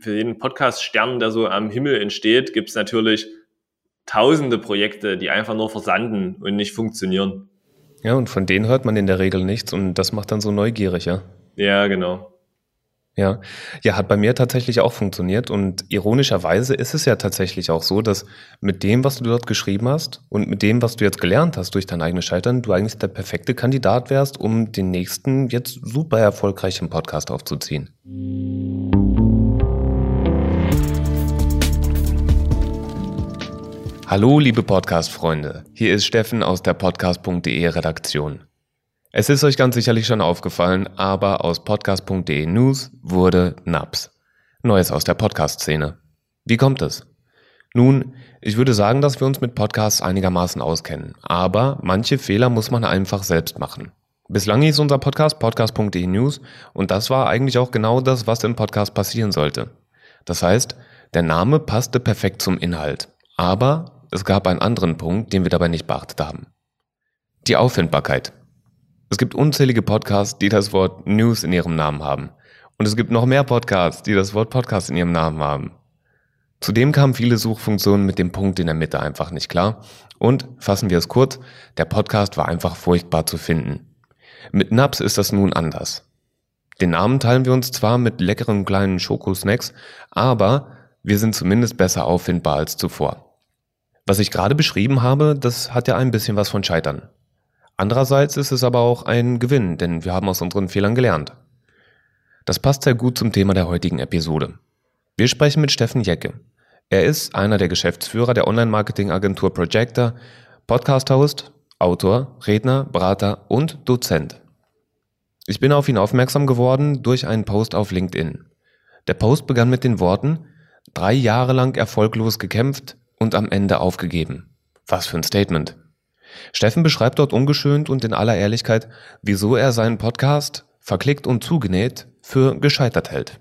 für jeden Podcast-Stern, der so am Himmel entsteht, gibt es natürlich tausende Projekte, die einfach nur versanden und nicht funktionieren. Ja, und von denen hört man in der Regel nichts und das macht dann so neugierig, ja? Ja, genau. Ja, ja, hat bei mir tatsächlich auch funktioniert und ironischerweise ist es ja tatsächlich auch so, dass mit dem, was du dort geschrieben hast und mit dem, was du jetzt gelernt hast durch dein eigenes Scheitern, du eigentlich der perfekte Kandidat wärst, um den nächsten jetzt super erfolgreichen Podcast aufzuziehen. Hallo, liebe Podcast-Freunde. Hier ist Steffen aus der podcast.de Redaktion. Es ist euch ganz sicherlich schon aufgefallen, aber aus podcast.de News wurde Naps. Neues aus der Podcast-Szene. Wie kommt es? Nun, ich würde sagen, dass wir uns mit Podcasts einigermaßen auskennen, aber manche Fehler muss man einfach selbst machen. Bislang hieß unser Podcast podcast.de News und das war eigentlich auch genau das, was im Podcast passieren sollte. Das heißt, der Name passte perfekt zum Inhalt, aber es gab einen anderen Punkt, den wir dabei nicht beachtet haben. Die Auffindbarkeit. Es gibt unzählige Podcasts, die das Wort News in ihrem Namen haben. Und es gibt noch mehr Podcasts, die das Wort Podcast in ihrem Namen haben. Zudem kamen viele Suchfunktionen mit dem Punkt in der Mitte einfach nicht klar. Und fassen wir es kurz, der Podcast war einfach furchtbar zu finden. Mit Naps ist das nun anders. Den Namen teilen wir uns zwar mit leckeren kleinen Schokosnacks, aber wir sind zumindest besser auffindbar als zuvor. Was ich gerade beschrieben habe, das hat ja ein bisschen was von Scheitern. Andererseits ist es aber auch ein Gewinn, denn wir haben aus unseren Fehlern gelernt. Das passt sehr gut zum Thema der heutigen Episode. Wir sprechen mit Steffen Jecke. Er ist einer der Geschäftsführer der Online-Marketing-Agentur Projector, Podcast-Host, Autor, Redner, Berater und Dozent. Ich bin auf ihn aufmerksam geworden durch einen Post auf LinkedIn. Der Post begann mit den Worten, drei Jahre lang erfolglos gekämpft, und am Ende aufgegeben. Was für ein Statement. Steffen beschreibt dort ungeschönt und in aller Ehrlichkeit, wieso er seinen Podcast, verklickt und zugenäht, für gescheitert hält.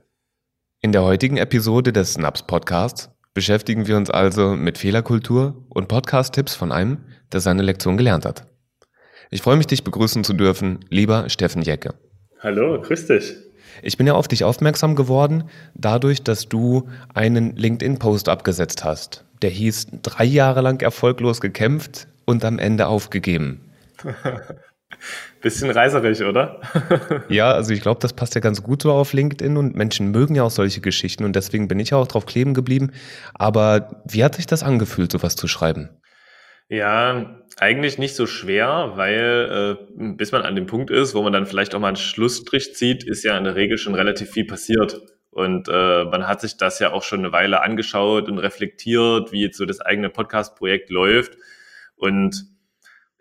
In der heutigen Episode des Snaps Podcasts beschäftigen wir uns also mit Fehlerkultur und Podcast-Tipps von einem, der seine Lektion gelernt hat. Ich freue mich, dich begrüßen zu dürfen, lieber Steffen Jecke. Hallo, grüß dich. Ich bin ja auf dich aufmerksam geworden, dadurch, dass du einen LinkedIn-Post abgesetzt hast der hieß drei Jahre lang erfolglos gekämpft und am Ende aufgegeben. Bisschen reiserig, oder? ja, also ich glaube, das passt ja ganz gut so auf LinkedIn und Menschen mögen ja auch solche Geschichten und deswegen bin ich auch drauf kleben geblieben. Aber wie hat sich das angefühlt, sowas zu schreiben? Ja, eigentlich nicht so schwer, weil äh, bis man an dem Punkt ist, wo man dann vielleicht auch mal einen Schlussstrich zieht, ist ja in der Regel schon relativ viel passiert. Und äh, man hat sich das ja auch schon eine Weile angeschaut und reflektiert, wie jetzt so das eigene Podcast-Projekt läuft. Und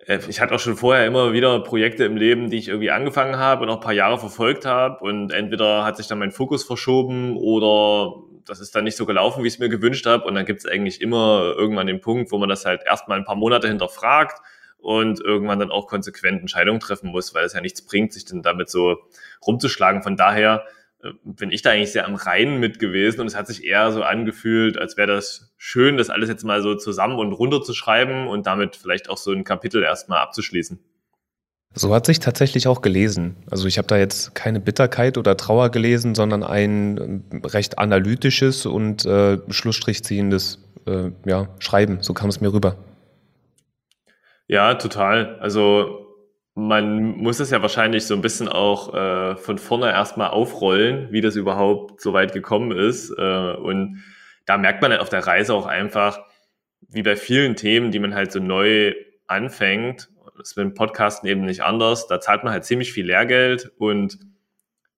äh, ich hatte auch schon vorher immer wieder Projekte im Leben, die ich irgendwie angefangen habe und auch ein paar Jahre verfolgt habe. Und entweder hat sich dann mein Fokus verschoben oder das ist dann nicht so gelaufen, wie ich es mir gewünscht habe. Und dann gibt es eigentlich immer irgendwann den Punkt, wo man das halt erstmal ein paar Monate hinterfragt und irgendwann dann auch konsequent Entscheidungen treffen muss, weil es ja nichts bringt, sich dann damit so rumzuschlagen. Von daher bin ich da eigentlich sehr am Reinen mit gewesen und es hat sich eher so angefühlt, als wäre das schön, das alles jetzt mal so zusammen und runter zu schreiben und damit vielleicht auch so ein Kapitel erstmal abzuschließen. So hat sich tatsächlich auch gelesen. Also ich habe da jetzt keine Bitterkeit oder Trauer gelesen, sondern ein äh, recht analytisches und äh, Schlussstrich ziehendes äh, ja, Schreiben. So kam es mir rüber. Ja, total. Also man muss es ja wahrscheinlich so ein bisschen auch äh, von vorne erstmal aufrollen, wie das überhaupt so weit gekommen ist. Äh, und da merkt man halt auf der Reise auch einfach, wie bei vielen Themen, die man halt so neu anfängt, ist mit dem Podcasten eben nicht anders, da zahlt man halt ziemlich viel Lehrgeld und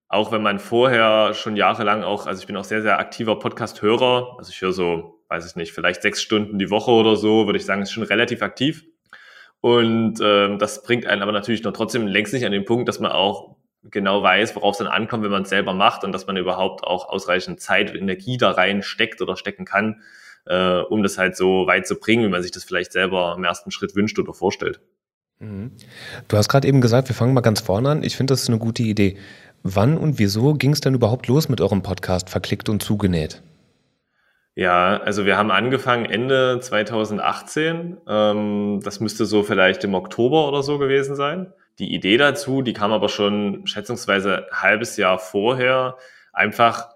auch wenn man vorher schon jahrelang auch, also ich bin auch sehr, sehr aktiver Podcast-Hörer, also ich höre so, weiß ich nicht, vielleicht sechs Stunden die Woche oder so, würde ich sagen, ist schon relativ aktiv. Und ähm, das bringt einen aber natürlich noch trotzdem längst nicht an den Punkt, dass man auch genau weiß, worauf es dann ankommt, wenn man es selber macht und dass man überhaupt auch ausreichend Zeit und Energie da rein steckt oder stecken kann, äh, um das halt so weit zu bringen, wie man sich das vielleicht selber im ersten Schritt wünscht oder vorstellt. Mhm. Du hast gerade eben gesagt, wir fangen mal ganz vorne an. Ich finde, das ist eine gute Idee. Wann und wieso ging es denn überhaupt los mit eurem Podcast Verklickt und zugenäht? Ja, also wir haben angefangen Ende 2018. Ähm, das müsste so vielleicht im Oktober oder so gewesen sein. Die Idee dazu, die kam aber schon schätzungsweise ein halbes Jahr vorher. Einfach,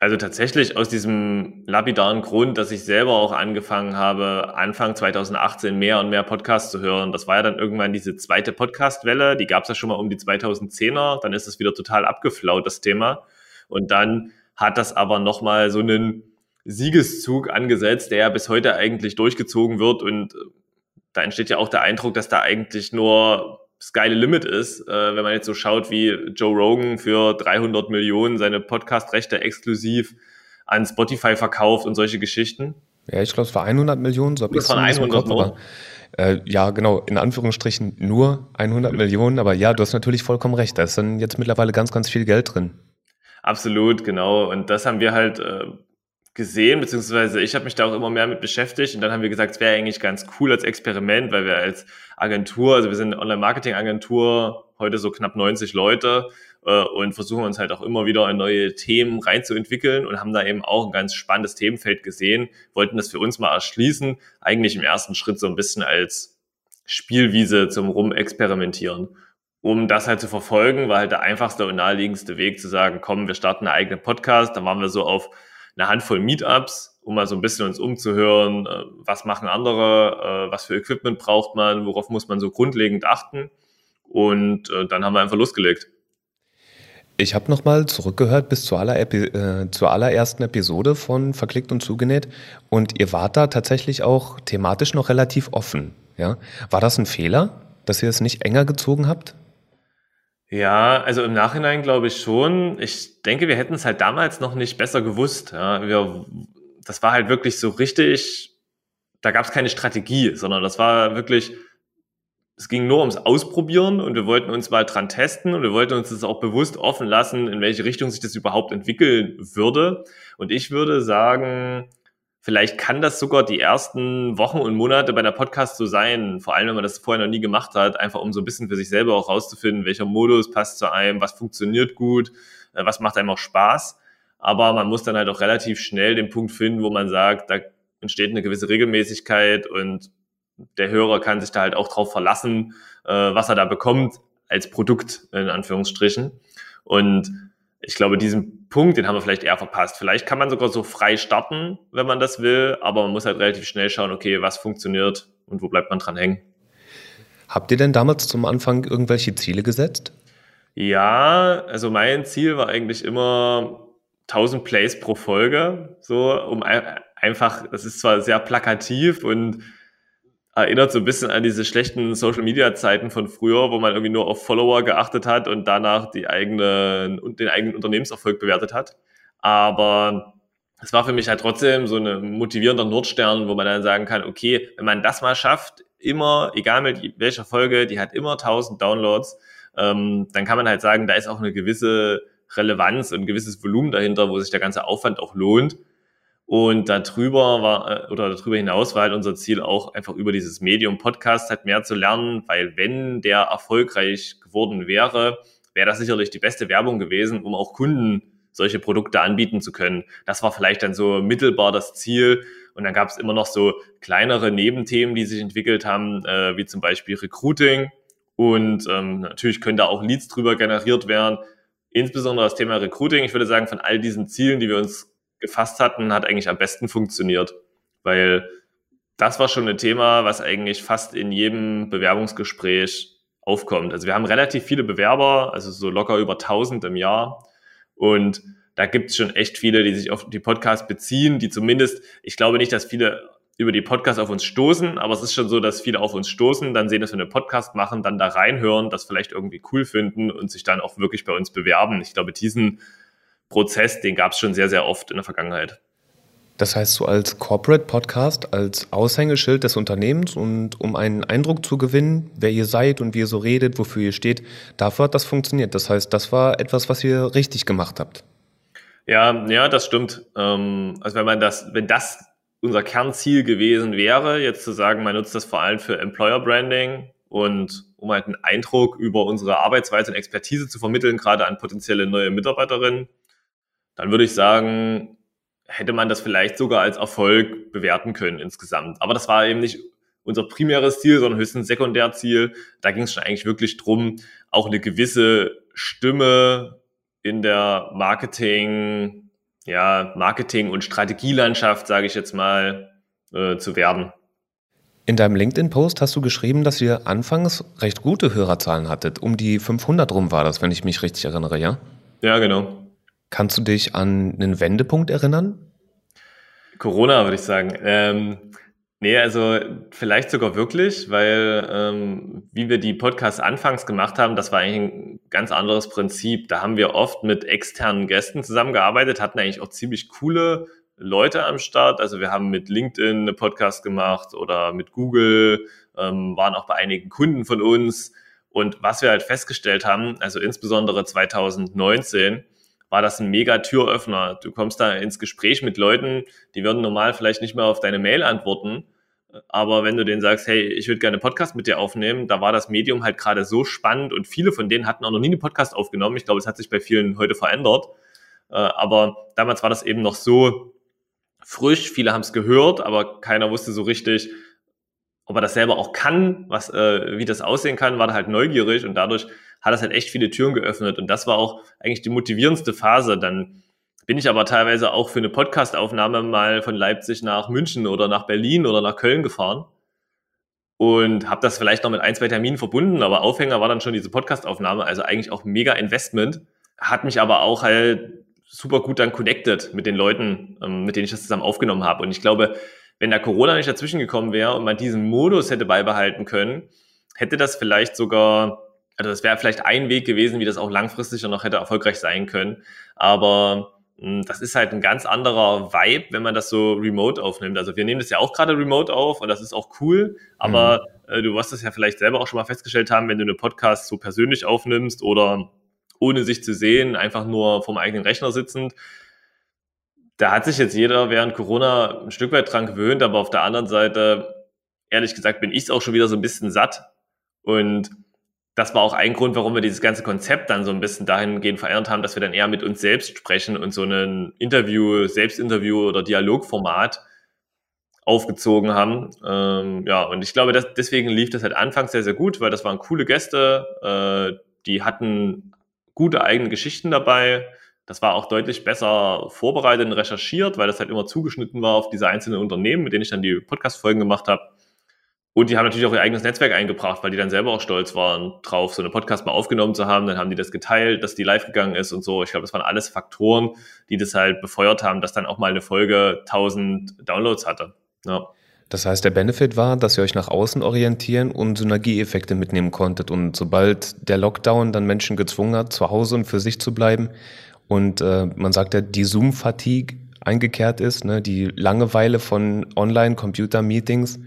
Also tatsächlich aus diesem lapidaren Grund, dass ich selber auch angefangen habe, Anfang 2018 mehr und mehr Podcasts zu hören. Das war ja dann irgendwann diese zweite Podcast-Welle, die gab es ja schon mal um die 2010er, dann ist es wieder total abgeflaut, das Thema. Und dann hat das aber nochmal so einen Siegeszug angesetzt, der ja bis heute eigentlich durchgezogen wird und da entsteht ja auch der Eindruck, dass da eigentlich nur das geile Limit ist, äh, wenn man jetzt so schaut, wie Joe Rogan für 300 Millionen seine Podcast-Rechte exklusiv an Spotify verkauft und solche Geschichten. Ja, ich glaube, es war 100 Millionen, so habe ich es 100 aber, äh, Ja, genau, in Anführungsstrichen nur 100 Millionen, aber ja, du hast natürlich vollkommen recht, da ist dann jetzt mittlerweile ganz, ganz viel Geld drin. Absolut, genau. Und das haben wir halt äh, gesehen, beziehungsweise ich habe mich da auch immer mehr mit beschäftigt und dann haben wir gesagt, es wäre eigentlich ganz cool als Experiment, weil wir als Agentur, also wir sind eine Online-Marketing-Agentur, heute so knapp 90 Leute äh, und versuchen uns halt auch immer wieder in neue Themen reinzuentwickeln und haben da eben auch ein ganz spannendes Themenfeld gesehen, wollten das für uns mal erschließen, eigentlich im ersten Schritt so ein bisschen als Spielwiese zum Rumexperimentieren. Um das halt zu verfolgen, war halt der einfachste und naheliegendste Weg zu sagen, komm, wir starten einen eigenen Podcast. Dann waren wir so auf eine Handvoll Meetups, um mal so ein bisschen uns umzuhören, äh, was machen andere, äh, was für Equipment braucht man, worauf muss man so grundlegend achten. Und äh, dann haben wir einfach losgelegt. Ich habe nochmal zurückgehört bis zur, aller Epi äh, zur allerersten Episode von Verklickt und Zugenäht und ihr wart da tatsächlich auch thematisch noch relativ offen. Ja? War das ein Fehler, dass ihr es nicht enger gezogen habt? Ja, also im Nachhinein glaube ich schon. Ich denke, wir hätten es halt damals noch nicht besser gewusst. Ja, wir, das war halt wirklich so richtig, da gab es keine Strategie, sondern das war wirklich, es ging nur ums Ausprobieren und wir wollten uns mal dran testen und wir wollten uns das auch bewusst offen lassen, in welche Richtung sich das überhaupt entwickeln würde. Und ich würde sagen, Vielleicht kann das sogar die ersten Wochen und Monate bei der Podcast so sein, vor allem wenn man das vorher noch nie gemacht hat, einfach um so ein bisschen für sich selber auch rauszufinden, welcher Modus passt zu einem, was funktioniert gut, äh, was macht einem auch Spaß. Aber man muss dann halt auch relativ schnell den Punkt finden, wo man sagt, da entsteht eine gewisse Regelmäßigkeit und der Hörer kann sich da halt auch drauf verlassen, äh, was er da bekommt als Produkt in Anführungsstrichen. Und ich glaube, diesen Punkt, den haben wir vielleicht eher verpasst. Vielleicht kann man sogar so frei starten, wenn man das will, aber man muss halt relativ schnell schauen, okay, was funktioniert und wo bleibt man dran hängen. Habt ihr denn damals zum Anfang irgendwelche Ziele gesetzt? Ja, also mein Ziel war eigentlich immer 1000 Plays pro Folge, so um einfach, das ist zwar sehr plakativ und erinnert so ein bisschen an diese schlechten Social-Media-Zeiten von früher, wo man irgendwie nur auf Follower geachtet hat und danach die eigene, den eigenen Unternehmenserfolg bewertet hat. Aber es war für mich halt trotzdem so ein motivierender Nordstern, wo man dann sagen kann, okay, wenn man das mal schafft, immer, egal mit welcher Folge, die hat immer 1000 Downloads, ähm, dann kann man halt sagen, da ist auch eine gewisse Relevanz und ein gewisses Volumen dahinter, wo sich der ganze Aufwand auch lohnt. Und darüber war, äh, oder darüber hinaus war halt unser Ziel auch einfach über dieses Medium Podcast halt mehr zu lernen, weil wenn der erfolgreich geworden wäre, wäre das sicherlich die beste Werbung gewesen, um auch Kunden solche Produkte anbieten zu können. Das war vielleicht dann so mittelbar das Ziel. Und dann gab es immer noch so kleinere Nebenthemen, die sich entwickelt haben, äh, wie zum Beispiel Recruiting. Und ähm, natürlich können da auch Leads drüber generiert werden. Insbesondere das Thema Recruiting. Ich würde sagen, von all diesen Zielen, die wir uns gefasst hatten, hat eigentlich am besten funktioniert, weil das war schon ein Thema, was eigentlich fast in jedem Bewerbungsgespräch aufkommt. Also wir haben relativ viele Bewerber, also so locker über 1000 im Jahr und da gibt es schon echt viele, die sich auf die Podcasts beziehen, die zumindest, ich glaube nicht, dass viele über die Podcasts auf uns stoßen, aber es ist schon so, dass viele auf uns stoßen, dann sehen, dass wir einen Podcast machen, dann da reinhören, das vielleicht irgendwie cool finden und sich dann auch wirklich bei uns bewerben. Ich glaube, diesen Prozess, den gab es schon sehr, sehr oft in der Vergangenheit. Das heißt, so als Corporate Podcast, als Aushängeschild des Unternehmens und um einen Eindruck zu gewinnen, wer ihr seid und wie ihr so redet, wofür ihr steht, dafür hat das funktioniert. Das heißt, das war etwas, was ihr richtig gemacht habt. Ja, ja, das stimmt. Ähm, also wenn man das, wenn das unser Kernziel gewesen wäre, jetzt zu sagen, man nutzt das vor allem für Employer Branding und um halt einen Eindruck über unsere Arbeitsweise und Expertise zu vermitteln, gerade an potenzielle neue Mitarbeiterinnen, dann würde ich sagen, hätte man das vielleicht sogar als Erfolg bewerten können insgesamt. Aber das war eben nicht unser primäres Ziel, sondern höchstens Sekundärziel. Da ging es schon eigentlich wirklich drum, auch eine gewisse Stimme in der Marketing ja, Marketing- und Strategielandschaft, sage ich jetzt mal, äh, zu werden. In deinem LinkedIn-Post hast du geschrieben, dass ihr anfangs recht gute Hörerzahlen hattet. Um die 500 rum war das, wenn ich mich richtig erinnere, ja? Ja, genau. Kannst du dich an einen Wendepunkt erinnern? Corona, würde ich sagen. Ähm, nee, also vielleicht sogar wirklich, weil ähm, wie wir die Podcasts anfangs gemacht haben, das war eigentlich ein ganz anderes Prinzip. Da haben wir oft mit externen Gästen zusammengearbeitet, hatten eigentlich auch ziemlich coole Leute am Start. Also wir haben mit LinkedIn eine Podcast gemacht oder mit Google, ähm, waren auch bei einigen Kunden von uns. Und was wir halt festgestellt haben, also insbesondere 2019, war das ein mega Türöffner. Du kommst da ins Gespräch mit Leuten, die würden normal vielleicht nicht mehr auf deine Mail antworten. Aber wenn du denen sagst, hey, ich würde gerne einen Podcast mit dir aufnehmen, da war das Medium halt gerade so spannend und viele von denen hatten auch noch nie einen Podcast aufgenommen. Ich glaube, es hat sich bei vielen heute verändert. Äh, aber damals war das eben noch so frisch. Viele haben es gehört, aber keiner wusste so richtig, ob er das selber auch kann, was, äh, wie das aussehen kann, war da halt neugierig und dadurch hat das halt echt viele Türen geöffnet. Und das war auch eigentlich die motivierendste Phase. Dann bin ich aber teilweise auch für eine Podcastaufnahme mal von Leipzig nach München oder nach Berlin oder nach Köln gefahren und habe das vielleicht noch mit ein, zwei Terminen verbunden, aber Aufhänger war dann schon diese Podcastaufnahme, also eigentlich auch mega Investment, hat mich aber auch halt super gut dann connected mit den Leuten, ähm, mit denen ich das zusammen aufgenommen habe. Und ich glaube, wenn da Corona nicht dazwischen gekommen wäre und man diesen Modus hätte beibehalten können, hätte das vielleicht sogar also das wäre vielleicht ein Weg gewesen, wie das auch langfristig dann noch hätte erfolgreich sein können. Aber hm, das ist halt ein ganz anderer Vibe, wenn man das so remote aufnimmt. Also wir nehmen das ja auch gerade remote auf und das ist auch cool. Aber mhm. äh, du wirst das ja vielleicht selber auch schon mal festgestellt haben, wenn du eine Podcast so persönlich aufnimmst oder ohne sich zu sehen, einfach nur vom eigenen Rechner sitzend. Da hat sich jetzt jeder während Corona ein Stück weit dran gewöhnt, aber auf der anderen Seite, ehrlich gesagt, bin ich es auch schon wieder so ein bisschen satt. Und das war auch ein Grund, warum wir dieses ganze Konzept dann so ein bisschen dahingehend verändert haben, dass wir dann eher mit uns selbst sprechen und so ein Interview, Selbstinterview oder Dialogformat aufgezogen haben. Ähm, ja, und ich glaube, dass, deswegen lief das halt anfangs sehr, sehr gut, weil das waren coole Gäste, äh, die hatten gute eigene Geschichten dabei. Das war auch deutlich besser vorbereitet und recherchiert, weil das halt immer zugeschnitten war auf diese einzelnen Unternehmen, mit denen ich dann die Podcast-Folgen gemacht habe. Und die haben natürlich auch ihr eigenes Netzwerk eingebracht, weil die dann selber auch stolz waren drauf, so eine Podcast mal aufgenommen zu haben. Dann haben die das geteilt, dass die live gegangen ist und so. Ich glaube, das waren alles Faktoren, die das halt befeuert haben, dass dann auch mal eine Folge 1000 Downloads hatte. Ja. Das heißt, der Benefit war, dass ihr euch nach außen orientieren und Synergieeffekte mitnehmen konntet. Und sobald der Lockdown dann Menschen gezwungen hat, zu Hause und für sich zu bleiben und äh, man sagt ja, die Zoom-Fatigue eingekehrt ist, ne, die Langeweile von Online-Computer-Meetings,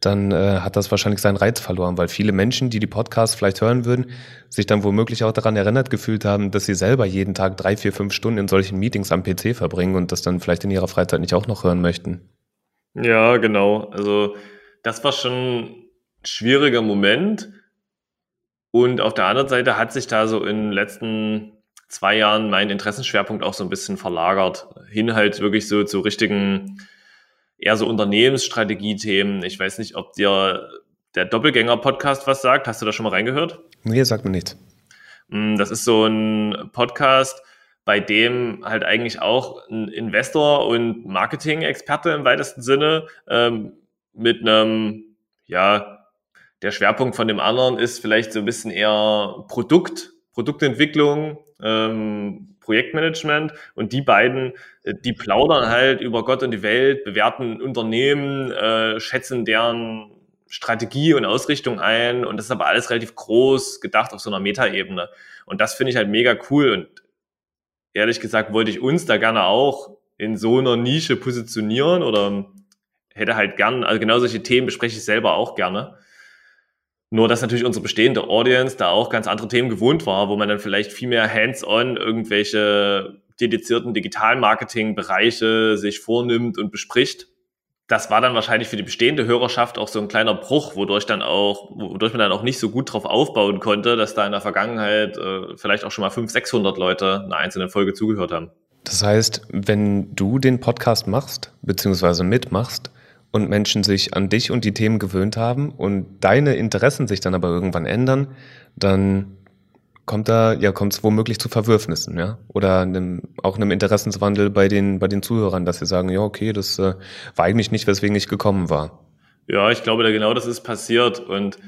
dann äh, hat das wahrscheinlich seinen Reiz verloren, weil viele Menschen, die die Podcasts vielleicht hören würden, sich dann womöglich auch daran erinnert gefühlt haben, dass sie selber jeden Tag drei, vier, fünf Stunden in solchen Meetings am PC verbringen und das dann vielleicht in ihrer Freizeit nicht auch noch hören möchten. Ja, genau. Also das war schon ein schwieriger Moment. Und auf der anderen Seite hat sich da so in den letzten zwei Jahren mein Interessenschwerpunkt auch so ein bisschen verlagert. Hin halt wirklich so zu richtigen eher so Unternehmensstrategie-Themen. Ich weiß nicht, ob dir der Doppelgänger-Podcast was sagt. Hast du da schon mal reingehört? Nee, sagt mir nichts. Mm, das ist so ein Podcast, bei dem halt eigentlich auch ein Investor und Marketing-Experte im weitesten Sinne ähm, mit einem, ja, der Schwerpunkt von dem anderen ist vielleicht so ein bisschen eher Produkt, Produktentwicklung, ähm, Projektmanagement und die beiden, äh, die plaudern halt über Gott und die Welt, bewerten Unternehmen, äh, schätzen deren Strategie und Ausrichtung ein und das ist aber alles relativ groß gedacht auf so einer Metaebene und das finde ich halt mega cool und ehrlich gesagt wollte ich uns da gerne auch in so einer Nische positionieren oder hätte halt gern, also genau solche Themen bespreche ich selber auch gerne. Nur, dass natürlich unsere bestehende Audience da auch ganz andere Themen gewohnt war, wo man dann vielleicht viel mehr hands-on irgendwelche dedizierten Digital-Marketing-Bereiche sich vornimmt und bespricht. Das war dann wahrscheinlich für die bestehende Hörerschaft auch so ein kleiner Bruch, wodurch dann auch, wodurch man dann auch nicht so gut drauf aufbauen konnte, dass da in der Vergangenheit äh, vielleicht auch schon mal 500, 600 Leute einer einzelnen Folge zugehört haben. Das heißt, wenn du den Podcast machst, beziehungsweise mitmachst, und Menschen sich an dich und die Themen gewöhnt haben und deine Interessen sich dann aber irgendwann ändern, dann kommt da, ja, kommt es womöglich zu Verwürfnissen, ja? Oder einem, auch einem Interessenswandel bei den, bei den Zuhörern, dass sie sagen, ja, okay, das äh, war eigentlich nicht, weswegen ich gekommen war. Ja, ich glaube, da genau das ist passiert. Und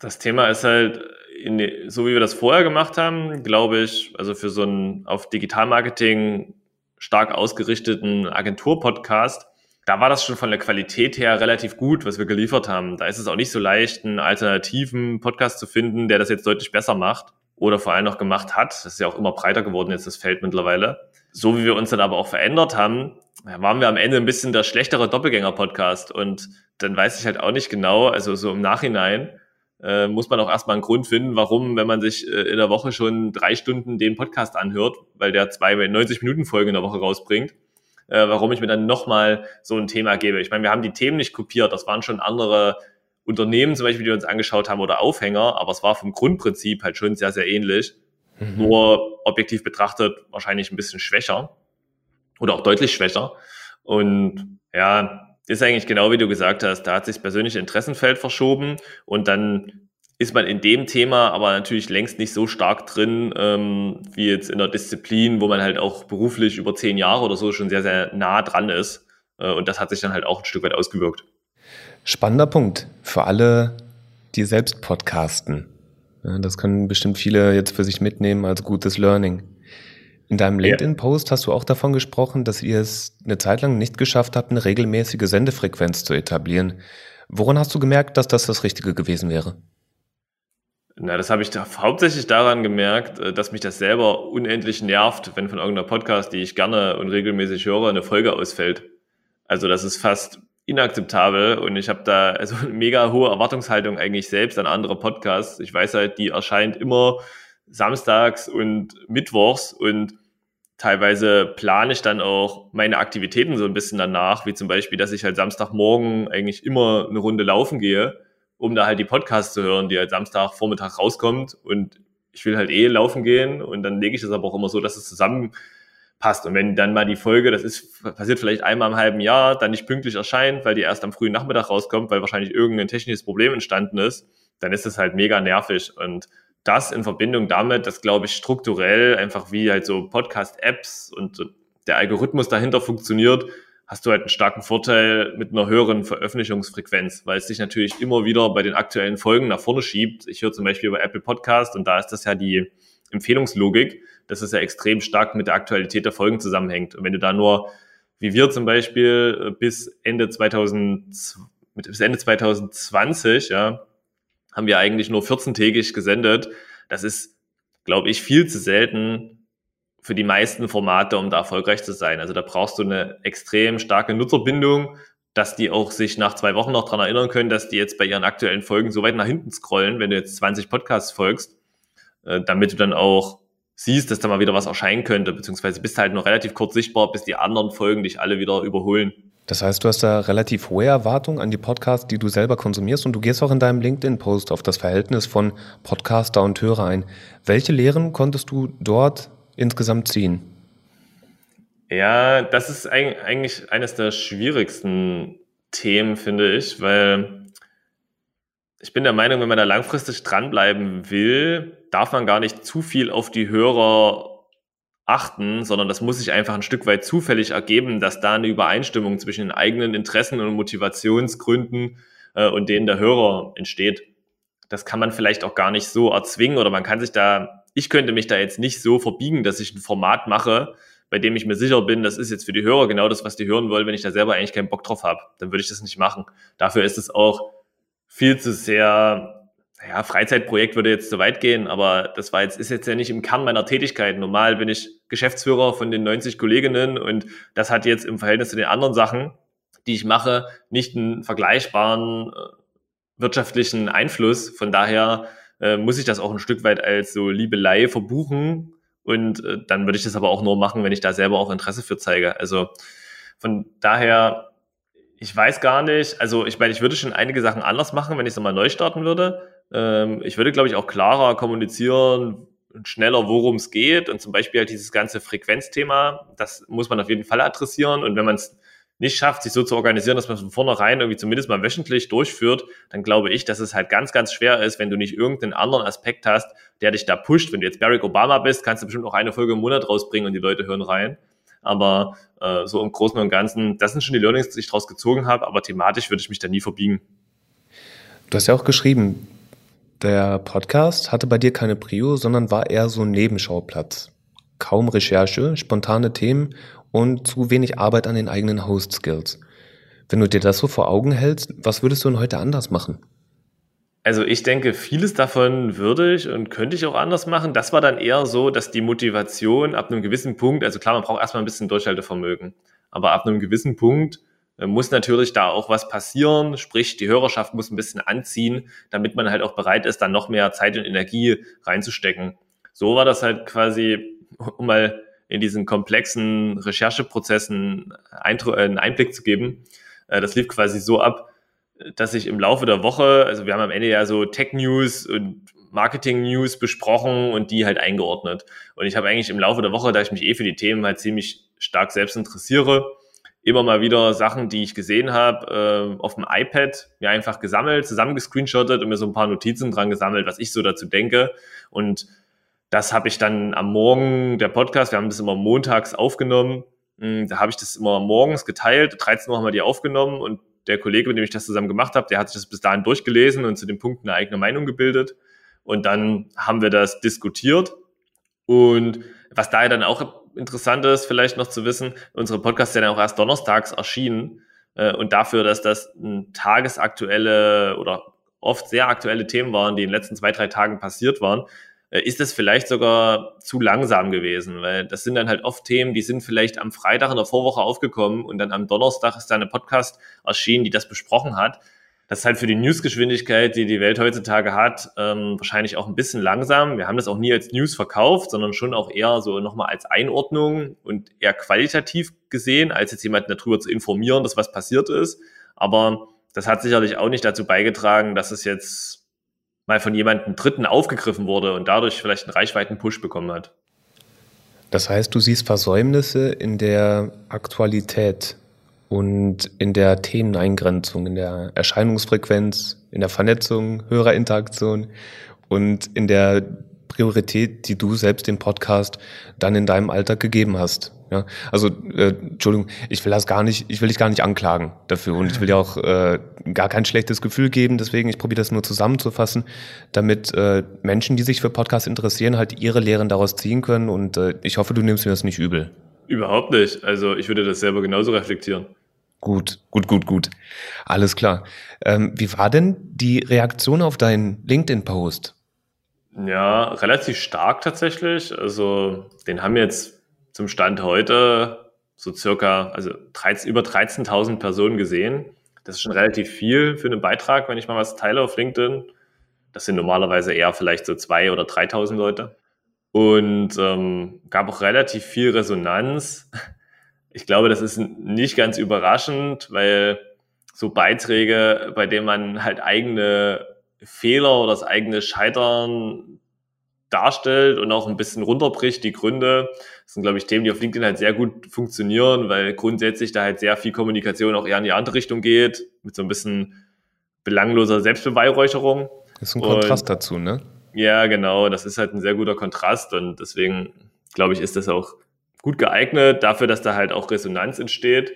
das Thema ist halt, in, so wie wir das vorher gemacht haben, glaube ich, also für so einen auf Digitalmarketing stark ausgerichteten Agentur-Podcast, da war das schon von der Qualität her relativ gut, was wir geliefert haben. Da ist es auch nicht so leicht, einen alternativen Podcast zu finden, der das jetzt deutlich besser macht oder vor allem noch gemacht hat. Das ist ja auch immer breiter geworden jetzt das Feld mittlerweile. So wie wir uns dann aber auch verändert haben, waren wir am Ende ein bisschen der schlechtere Doppelgänger-Podcast und dann weiß ich halt auch nicht genau, also so im Nachhinein, äh, muss man auch erstmal einen Grund finden, warum, wenn man sich äh, in der Woche schon drei Stunden den Podcast anhört, weil der zwei 90-Minuten-Folgen in der Woche rausbringt, äh, warum ich mir dann nochmal so ein Thema gebe. Ich meine, wir haben die Themen nicht kopiert, das waren schon andere Unternehmen zum Beispiel, die wir uns angeschaut haben oder Aufhänger, aber es war vom Grundprinzip halt schon sehr, sehr ähnlich. Mhm. Nur objektiv betrachtet wahrscheinlich ein bisschen schwächer oder auch deutlich schwächer. Und ja, ist eigentlich genau wie du gesagt hast, da hat sich das persönliche Interessenfeld verschoben und dann ist man in dem Thema aber natürlich längst nicht so stark drin, ähm, wie jetzt in der Disziplin, wo man halt auch beruflich über zehn Jahre oder so schon sehr, sehr nah dran ist. Äh, und das hat sich dann halt auch ein Stück weit ausgewirkt. Spannender Punkt für alle, die selbst podcasten. Ja, das können bestimmt viele jetzt für sich mitnehmen als gutes Learning. In deinem LinkedIn-Post hast du auch davon gesprochen, dass ihr es eine Zeit lang nicht geschafft habt, eine regelmäßige Sendefrequenz zu etablieren. Woran hast du gemerkt, dass das das Richtige gewesen wäre? Na, das habe ich da hauptsächlich daran gemerkt, äh, dass mich das selber unendlich nervt, wenn von irgendeiner Podcast, die ich gerne und regelmäßig höre, eine Folge ausfällt. Also das ist fast inakzeptabel und ich habe da also eine mega hohe Erwartungshaltung eigentlich selbst an andere Podcasts. Ich weiß halt, die erscheint immer samstags und mittwochs und teilweise plane ich dann auch meine Aktivitäten so ein bisschen danach, wie zum Beispiel, dass ich halt Samstagmorgen eigentlich immer eine Runde laufen gehe, um da halt die Podcasts zu hören, die halt Samstagvormittag rauskommt. Und ich will halt eh laufen gehen. Und dann lege ich das aber auch immer so, dass es zusammenpasst. Und wenn dann mal die Folge, das ist passiert vielleicht einmal im halben Jahr, dann nicht pünktlich erscheint, weil die erst am frühen Nachmittag rauskommt, weil wahrscheinlich irgendein technisches Problem entstanden ist, dann ist es halt mega nervig. Und das in Verbindung damit, dass, glaube ich, strukturell einfach wie halt so Podcast-Apps und der Algorithmus dahinter funktioniert, hast du halt einen starken Vorteil mit einer höheren Veröffentlichungsfrequenz, weil es sich natürlich immer wieder bei den aktuellen Folgen nach vorne schiebt. Ich höre zum Beispiel über Apple Podcast und da ist das ja die Empfehlungslogik, dass es ja extrem stark mit der Aktualität der Folgen zusammenhängt. Und wenn du da nur, wie wir zum Beispiel, bis Ende 2000, bis Ende 2020, ja, haben wir eigentlich nur 14-tägig gesendet. Das ist, glaube ich, viel zu selten für die meisten Formate, um da erfolgreich zu sein. Also da brauchst du eine extrem starke Nutzerbindung, dass die auch sich nach zwei Wochen noch dran erinnern können, dass die jetzt bei ihren aktuellen Folgen so weit nach hinten scrollen, wenn du jetzt 20 Podcasts folgst, äh, damit du dann auch siehst, dass da mal wieder was erscheinen könnte, beziehungsweise bist halt noch relativ kurz sichtbar, bis die anderen Folgen dich alle wieder überholen. Das heißt, du hast da relativ hohe Erwartungen an die Podcasts, die du selber konsumierst und du gehst auch in deinem LinkedIn-Post auf das Verhältnis von Podcaster und Hörer ein. Welche Lehren konntest du dort insgesamt ziehen? Ja, das ist eigentlich eines der schwierigsten Themen, finde ich, weil ich bin der Meinung, wenn man da langfristig dranbleiben will, darf man gar nicht zu viel auf die Hörer achten, sondern das muss sich einfach ein Stück weit zufällig ergeben, dass da eine Übereinstimmung zwischen den eigenen Interessen und Motivationsgründen äh, und denen der Hörer entsteht. Das kann man vielleicht auch gar nicht so erzwingen oder man kann sich da, ich könnte mich da jetzt nicht so verbiegen, dass ich ein Format mache, bei dem ich mir sicher bin, das ist jetzt für die Hörer genau das, was die hören wollen, wenn ich da selber eigentlich keinen Bock drauf habe. Dann würde ich das nicht machen. Dafür ist es auch viel zu sehr ja, Freizeitprojekt würde jetzt zu weit gehen, aber das war jetzt, ist jetzt ja nicht im Kern meiner Tätigkeit. Normal bin ich Geschäftsführer von den 90 Kolleginnen und das hat jetzt im Verhältnis zu den anderen Sachen, die ich mache, nicht einen vergleichbaren äh, wirtschaftlichen Einfluss. Von daher äh, muss ich das auch ein Stück weit als so Liebelei verbuchen und äh, dann würde ich das aber auch nur machen, wenn ich da selber auch Interesse für zeige. Also von daher ich weiß gar nicht, also ich meine, ich würde schon einige Sachen anders machen, wenn ich es nochmal neu starten würde. Ähm, ich würde, glaube ich, auch klarer kommunizieren, schneller, worum es geht und zum Beispiel halt dieses ganze Frequenzthema, das muss man auf jeden Fall adressieren und wenn man es nicht schafft, sich so zu organisieren, dass man von vornherein irgendwie zumindest mal wöchentlich durchführt, dann glaube ich, dass es halt ganz, ganz schwer ist, wenn du nicht irgendeinen anderen Aspekt hast, der dich da pusht. Wenn du jetzt Barack Obama bist, kannst du bestimmt auch eine Folge im Monat rausbringen und die Leute hören rein. Aber äh, so im Großen und Ganzen, das sind schon die Learnings, die ich daraus gezogen habe, aber thematisch würde ich mich da nie verbiegen. Du hast ja auch geschrieben, der Podcast hatte bei dir keine Prio, sondern war eher so ein Nebenschauplatz. Kaum Recherche, spontane Themen und zu wenig Arbeit an den eigenen Host-Skills. Wenn du dir das so vor Augen hältst, was würdest du denn heute anders machen? Also ich denke, vieles davon würde ich und könnte ich auch anders machen. Das war dann eher so, dass die Motivation ab einem gewissen Punkt, also klar, man braucht erstmal ein bisschen Durchhaltevermögen, aber ab einem gewissen Punkt äh, muss natürlich da auch was passieren, sprich die Hörerschaft muss ein bisschen anziehen, damit man halt auch bereit ist, dann noch mehr Zeit und Energie reinzustecken. So war das halt quasi, um mal in diesen komplexen Rechercheprozessen einen Einblick zu geben. Äh, das lief quasi so ab, dass ich im Laufe der Woche, also wir haben am Ende ja so Tech-News und Marketing-News besprochen und die halt eingeordnet. Und ich habe eigentlich im Laufe der Woche, da ich mich eh für die Themen halt ziemlich stark selbst interessiere, immer mal wieder Sachen, die ich gesehen habe, äh, auf dem iPad mir einfach gesammelt, zusammengescreenshottet und mir so ein paar Notizen dran gesammelt, was ich so dazu denke. Und das habe ich dann am Morgen, der Podcast, wir haben das immer montags aufgenommen, hm, da habe ich das immer morgens geteilt, 13 Uhr haben wir die aufgenommen und der Kollege, mit dem ich das zusammen gemacht habe, der hat sich das bis dahin durchgelesen und zu dem Punkt eine eigene Meinung gebildet. Und dann haben wir das diskutiert. Und was daher dann auch interessant ist, vielleicht noch zu wissen, unsere Podcasts sind ja auch erst donnerstags erschienen. Äh, und dafür, dass das tagesaktuelle oder oft sehr aktuelle Themen waren, die in den letzten zwei, drei Tagen passiert waren, ist es vielleicht sogar zu langsam gewesen, weil das sind dann halt oft Themen, die sind vielleicht am Freitag in der Vorwoche aufgekommen und dann am Donnerstag ist da eine Podcast erschienen, die das besprochen hat. Das ist halt für die Newsgeschwindigkeit, die die Welt heutzutage hat, ähm, wahrscheinlich auch ein bisschen langsam. Wir haben das auch nie als News verkauft, sondern schon auch eher so nochmal als Einordnung und eher qualitativ gesehen, als jetzt jemanden darüber zu informieren, dass was passiert ist. Aber das hat sicherlich auch nicht dazu beigetragen, dass es jetzt mal von jemandem Dritten aufgegriffen wurde und dadurch vielleicht einen Reichweiten-Push bekommen hat. Das heißt, du siehst Versäumnisse in der Aktualität und in der Themeneingrenzung, in der Erscheinungsfrequenz, in der Vernetzung, Hörerinteraktion und in der Priorität, die du selbst dem Podcast dann in deinem Alltag gegeben hast. Ja, also äh, Entschuldigung, ich will das gar nicht, ich will dich gar nicht anklagen dafür und ich will dir auch äh, gar kein schlechtes Gefühl geben. Deswegen, ich probiere das nur zusammenzufassen, damit äh, Menschen, die sich für Podcasts interessieren, halt ihre Lehren daraus ziehen können. Und äh, ich hoffe, du nimmst mir das nicht übel. Überhaupt nicht. Also ich würde das selber genauso reflektieren. Gut, gut, gut, gut. Alles klar. Ähm, wie war denn die Reaktion auf deinen LinkedIn-Post? Ja, relativ stark tatsächlich. Also den haben jetzt zum Stand heute so circa, also 13, über 13.000 Personen gesehen. Das ist schon relativ viel für einen Beitrag, wenn ich mal was teile auf LinkedIn. Das sind normalerweise eher vielleicht so 2.000 oder 3.000 Leute. Und ähm, gab auch relativ viel Resonanz. Ich glaube, das ist nicht ganz überraschend, weil so Beiträge, bei denen man halt eigene Fehler oder das eigene Scheitern darstellt und auch ein bisschen runterbricht, die Gründe. Das sind, glaube ich, Themen, die auf LinkedIn halt sehr gut funktionieren, weil grundsätzlich da halt sehr viel Kommunikation auch eher in die andere Richtung geht, mit so ein bisschen belangloser Selbstbeweihräucherung. Das ist ein Kontrast und, dazu, ne? Ja, genau. Das ist halt ein sehr guter Kontrast und deswegen, glaube ich, ist das auch gut geeignet dafür, dass da halt auch Resonanz entsteht.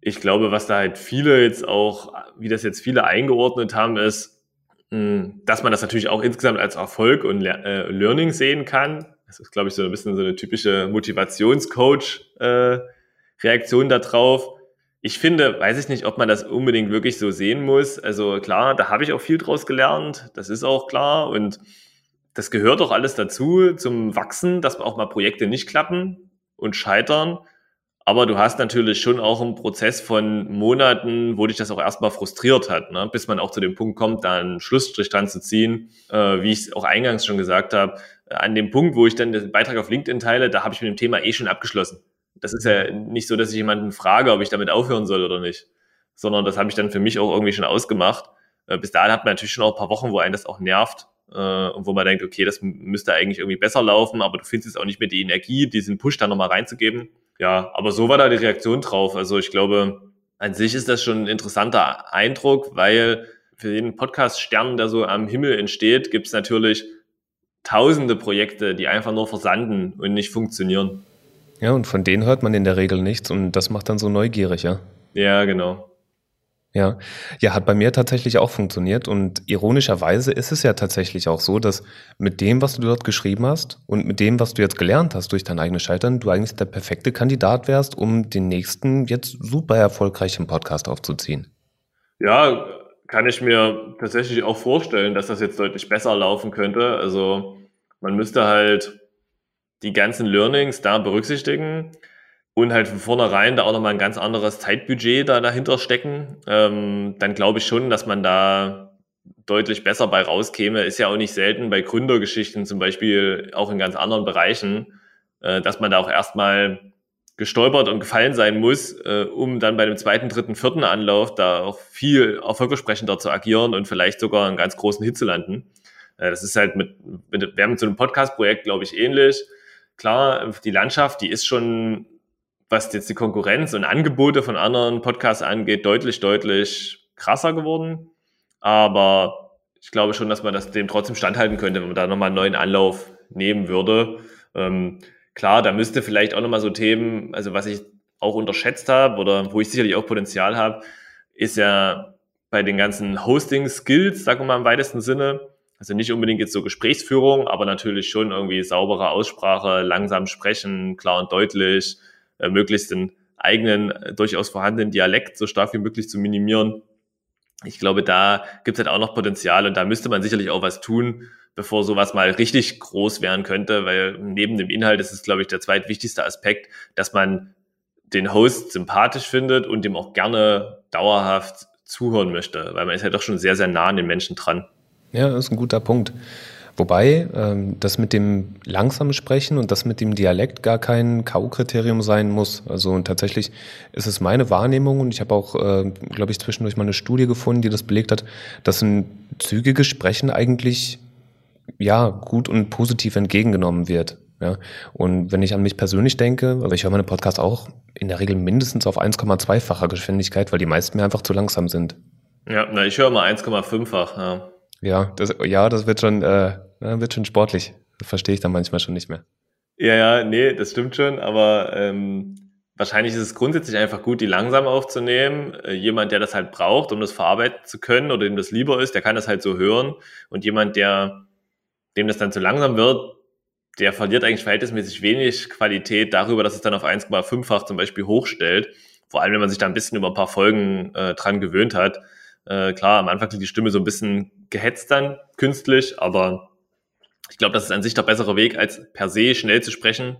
Ich glaube, was da halt viele jetzt auch, wie das jetzt viele eingeordnet haben, ist, hm, dass man das natürlich auch insgesamt als Erfolg und äh, Learning sehen kann. Das ist, glaube ich, so ein bisschen so eine typische Motivationscoach-Reaktion äh, darauf. Ich finde, weiß ich nicht, ob man das unbedingt wirklich so sehen muss. Also klar, da habe ich auch viel draus gelernt. Das ist auch klar. Und das gehört auch alles dazu zum Wachsen, dass auch mal Projekte nicht klappen und scheitern. Aber du hast natürlich schon auch einen Prozess von Monaten, wo dich das auch erstmal frustriert hat, ne? bis man auch zu dem Punkt kommt, da einen Schlussstrich dran zu ziehen, äh, wie ich es auch eingangs schon gesagt habe. An dem Punkt, wo ich dann den Beitrag auf LinkedIn teile, da habe ich mit dem Thema eh schon abgeschlossen. Das ist ja nicht so, dass ich jemanden frage, ob ich damit aufhören soll oder nicht, sondern das habe ich dann für mich auch irgendwie schon ausgemacht. Äh, bis dahin hat man natürlich schon auch ein paar Wochen, wo einen das auch nervt äh, und wo man denkt, okay, das müsste eigentlich irgendwie besser laufen, aber du findest jetzt auch nicht mehr die Energie, diesen Push da nochmal reinzugeben. Ja, aber so war da die Reaktion drauf. Also ich glaube, an sich ist das schon ein interessanter Eindruck, weil für jeden Podcast-Stern, der so am Himmel entsteht, gibt es natürlich tausende Projekte, die einfach nur versanden und nicht funktionieren. Ja, und von denen hört man in der Regel nichts und das macht dann so neugierig, ja? Ja, genau. Ja, ja, hat bei mir tatsächlich auch funktioniert und ironischerweise ist es ja tatsächlich auch so, dass mit dem, was du dort geschrieben hast und mit dem, was du jetzt gelernt hast durch dein eigenes Scheitern, du eigentlich der perfekte Kandidat wärst, um den nächsten jetzt super erfolgreichen Podcast aufzuziehen. Ja, kann ich mir tatsächlich auch vorstellen, dass das jetzt deutlich besser laufen könnte. Also man müsste halt die ganzen Learnings da berücksichtigen und halt von vornherein da auch nochmal ein ganz anderes Zeitbudget da dahinter stecken, ähm, dann glaube ich schon, dass man da deutlich besser bei rauskäme. Ist ja auch nicht selten bei Gründergeschichten zum Beispiel, auch in ganz anderen Bereichen, äh, dass man da auch erstmal gestolpert und gefallen sein muss, äh, um dann bei dem zweiten, dritten, vierten Anlauf da auch viel erfolgversprechender zu agieren und vielleicht sogar einen ganz großen Hit zu landen. Äh, das ist halt mit, mit, wir haben mit so einem Podcast-Projekt, glaube ich, ähnlich. Klar, die Landschaft, die ist schon was jetzt die Konkurrenz und Angebote von anderen Podcasts angeht, deutlich, deutlich krasser geworden. Aber ich glaube schon, dass man das dem trotzdem standhalten könnte, wenn man da nochmal einen neuen Anlauf nehmen würde. Ähm, klar, da müsste vielleicht auch nochmal so Themen, also was ich auch unterschätzt habe oder wo ich sicherlich auch Potenzial habe, ist ja bei den ganzen Hosting-Skills, sagen wir mal im weitesten Sinne, also nicht unbedingt jetzt so Gesprächsführung, aber natürlich schon irgendwie saubere Aussprache, langsam sprechen, klar und deutlich, äh, möglichst den eigenen, äh, durchaus vorhandenen Dialekt so stark wie möglich zu minimieren. Ich glaube, da gibt es halt auch noch Potenzial und da müsste man sicherlich auch was tun, bevor sowas mal richtig groß werden könnte, weil neben dem Inhalt ist es, glaube ich, der zweitwichtigste Aspekt, dass man den Host sympathisch findet und dem auch gerne dauerhaft zuhören möchte, weil man ist halt doch schon sehr, sehr nah an den Menschen dran. Ja, das ist ein guter Punkt. Wobei ähm, das mit dem langsamen Sprechen und das mit dem Dialekt gar kein K.O.-Kriterium sein muss. Also und tatsächlich ist es meine Wahrnehmung und ich habe auch, äh, glaube ich, zwischendurch mal eine Studie gefunden, die das belegt hat, dass ein zügiges Sprechen eigentlich ja gut und positiv entgegengenommen wird. Ja, und wenn ich an mich persönlich denke, aber ich höre meine Podcasts auch in der Regel mindestens auf 1,2-facher Geschwindigkeit, weil die meisten mir einfach zu langsam sind. Ja, na, ich höre mal 1,5-fach. Ja. Ja, das, ja, das wird schon, äh, wird schon sportlich. Das verstehe ich dann manchmal schon nicht mehr. Ja, ja, nee, das stimmt schon, aber ähm, wahrscheinlich ist es grundsätzlich einfach gut, die langsam aufzunehmen. Äh, jemand, der das halt braucht, um das verarbeiten zu können oder dem das lieber ist, der kann das halt so hören. Und jemand, der dem das dann zu langsam wird, der verliert eigentlich verhältnismäßig wenig Qualität darüber, dass es dann auf 1,5-fach zum Beispiel hochstellt. Vor allem, wenn man sich da ein bisschen über ein paar Folgen äh, dran gewöhnt hat. Äh, klar, am Anfang klingt die Stimme so ein bisschen gehetzt dann, künstlich, aber ich glaube, das ist an sich der bessere Weg, als per se schnell zu sprechen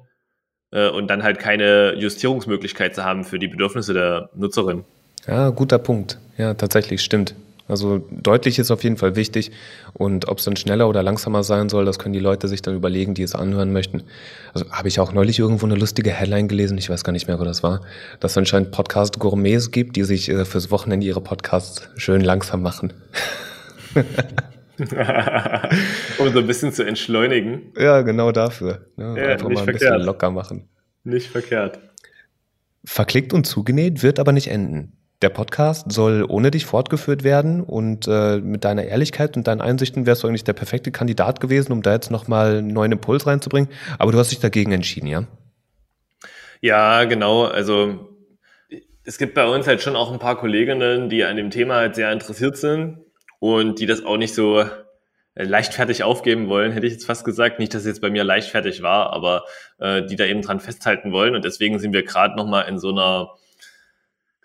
äh, und dann halt keine Justierungsmöglichkeit zu haben für die Bedürfnisse der Nutzerin. Ja, guter Punkt. Ja, tatsächlich, stimmt. Also deutlich ist auf jeden Fall wichtig. Und ob es dann schneller oder langsamer sein soll, das können die Leute sich dann überlegen, die es anhören möchten. Also habe ich auch neulich irgendwo eine lustige Headline gelesen, ich weiß gar nicht mehr, wo das war, dass es anscheinend Podcast-Gourmets gibt, die sich äh, fürs Wochenende ihre Podcasts schön langsam machen. um so ein bisschen zu entschleunigen. Ja, genau dafür. Ne? Ja, Einfach mal ein verkehrt. bisschen locker machen. Nicht verkehrt. Verklickt und zugenäht wird aber nicht enden. Der Podcast soll ohne dich fortgeführt werden und äh, mit deiner Ehrlichkeit und deinen Einsichten wärst du eigentlich der perfekte Kandidat gewesen, um da jetzt nochmal einen neuen Impuls reinzubringen. Aber du hast dich dagegen entschieden, ja? Ja, genau. Also es gibt bei uns halt schon auch ein paar Kolleginnen, die an dem Thema halt sehr interessiert sind und die das auch nicht so äh, leichtfertig aufgeben wollen, hätte ich jetzt fast gesagt. Nicht, dass es jetzt bei mir leichtfertig war, aber äh, die da eben dran festhalten wollen. Und deswegen sind wir gerade nochmal in so einer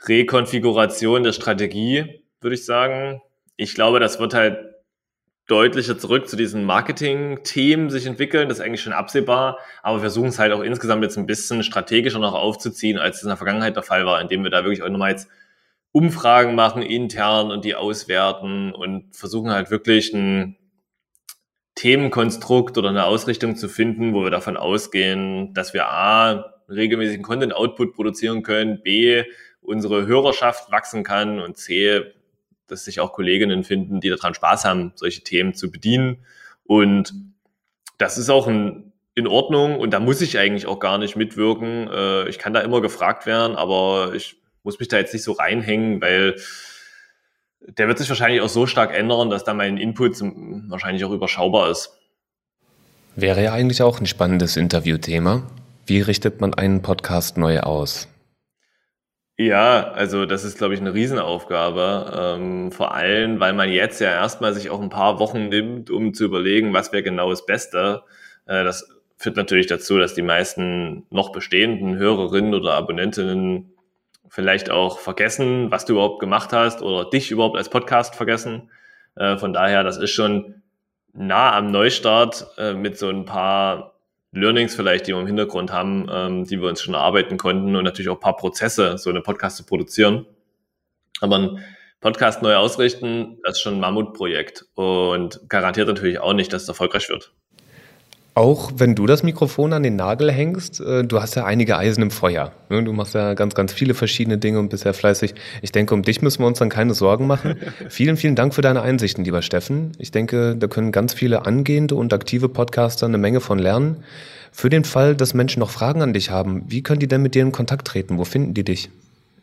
Rekonfiguration der Strategie, würde ich sagen. Ich glaube, das wird halt deutlicher zurück zu diesen Marketing-Themen sich entwickeln. Das ist eigentlich schon absehbar. Aber wir versuchen es halt auch insgesamt jetzt ein bisschen strategischer noch aufzuziehen, als es in der Vergangenheit der Fall war, indem wir da wirklich auch nochmal jetzt Umfragen machen intern und die auswerten und versuchen halt wirklich ein Themenkonstrukt oder eine Ausrichtung zu finden, wo wir davon ausgehen, dass wir A, regelmäßigen Content-Output produzieren können, B, unsere Hörerschaft wachsen kann und C, dass sich auch Kolleginnen finden, die daran Spaß haben, solche Themen zu bedienen. Und das ist auch ein in Ordnung und da muss ich eigentlich auch gar nicht mitwirken. Äh, ich kann da immer gefragt werden, aber ich muss mich da jetzt nicht so reinhängen, weil der wird sich wahrscheinlich auch so stark ändern, dass da mein Input wahrscheinlich auch überschaubar ist. Wäre ja eigentlich auch ein spannendes Interviewthema. Wie richtet man einen Podcast neu aus? Ja, also das ist, glaube ich, eine Riesenaufgabe. Ähm, vor allem, weil man jetzt ja erstmal sich auch ein paar Wochen nimmt, um zu überlegen, was wäre genau das Beste. Äh, das führt natürlich dazu, dass die meisten noch bestehenden Hörerinnen oder Abonnentinnen vielleicht auch vergessen, was du überhaupt gemacht hast oder dich überhaupt als Podcast vergessen. Äh, von daher, das ist schon nah am Neustart äh, mit so ein paar Learnings vielleicht, die wir im Hintergrund haben, ähm, die wir uns schon erarbeiten konnten und natürlich auch ein paar Prozesse, so eine Podcast zu produzieren. Aber ein Podcast neu ausrichten, das ist schon ein Mammutprojekt und garantiert natürlich auch nicht, dass es erfolgreich wird. Auch wenn du das Mikrofon an den Nagel hängst, äh, du hast ja einige Eisen im Feuer. Ne? Du machst ja ganz, ganz viele verschiedene Dinge und bist ja fleißig. Ich denke, um dich müssen wir uns dann keine Sorgen machen. vielen, vielen Dank für deine Einsichten, lieber Steffen. Ich denke, da können ganz viele angehende und aktive Podcaster eine Menge von lernen. Für den Fall, dass Menschen noch Fragen an dich haben, wie können die denn mit dir in Kontakt treten? Wo finden die dich?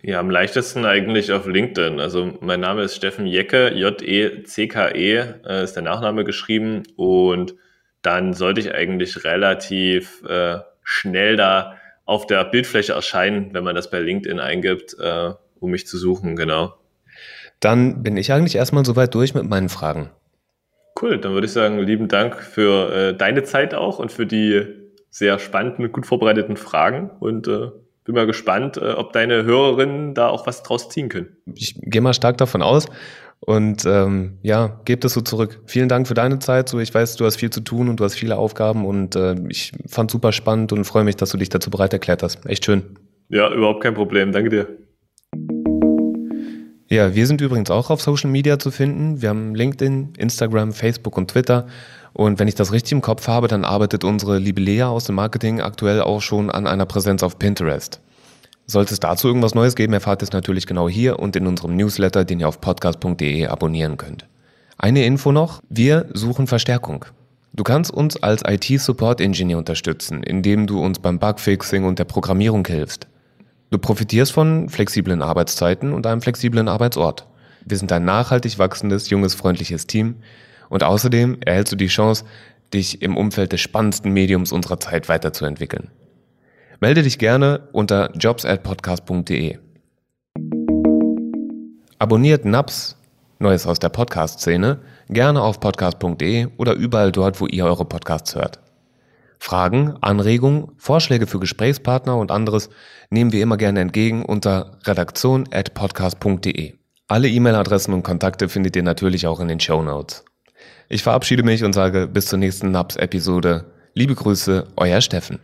Ja, am leichtesten eigentlich auf LinkedIn. Also mein Name ist Steffen Jecke, J-E-C-K-E, -E, äh, ist der Nachname geschrieben und dann sollte ich eigentlich relativ äh, schnell da auf der Bildfläche erscheinen, wenn man das bei LinkedIn eingibt, äh, um mich zu suchen, genau. Dann bin ich eigentlich erstmal soweit durch mit meinen Fragen. Cool, dann würde ich sagen, lieben Dank für äh, deine Zeit auch und für die sehr spannenden, gut vorbereiteten Fragen und äh, bin mal gespannt, äh, ob deine Hörerinnen da auch was draus ziehen können. Ich gehe mal stark davon aus. Und ähm, ja, gebt es so zurück. Vielen Dank für deine Zeit. So, ich weiß, du hast viel zu tun und du hast viele Aufgaben und äh, ich fand super spannend und freue mich, dass du dich dazu bereit erklärt hast. Echt schön. Ja, überhaupt kein Problem. Danke dir. Ja, wir sind übrigens auch auf Social Media zu finden. Wir haben LinkedIn, Instagram, Facebook und Twitter. Und wenn ich das richtig im Kopf habe, dann arbeitet unsere liebe Lea aus dem Marketing aktuell auch schon an einer Präsenz auf Pinterest. Sollte es dazu irgendwas Neues geben, erfahrt es natürlich genau hier und in unserem Newsletter, den ihr auf podcast.de abonnieren könnt. Eine Info noch, wir suchen Verstärkung. Du kannst uns als IT-Support-Engineer unterstützen, indem du uns beim Bugfixing und der Programmierung hilfst. Du profitierst von flexiblen Arbeitszeiten und einem flexiblen Arbeitsort. Wir sind ein nachhaltig wachsendes, junges, freundliches Team und außerdem erhältst du die Chance, dich im Umfeld des spannendsten Mediums unserer Zeit weiterzuentwickeln. Melde dich gerne unter jobs@podcast.de. Abonniert NAPS, Neues aus der Podcast-Szene, gerne auf podcast.de oder überall dort, wo ihr eure Podcasts hört. Fragen, Anregungen, Vorschläge für Gesprächspartner und anderes nehmen wir immer gerne entgegen unter redaktion.podcast.de. Alle E-Mail-Adressen und Kontakte findet ihr natürlich auch in den Show Notes. Ich verabschiede mich und sage bis zur nächsten NAPS-Episode. Liebe Grüße, euer Steffen.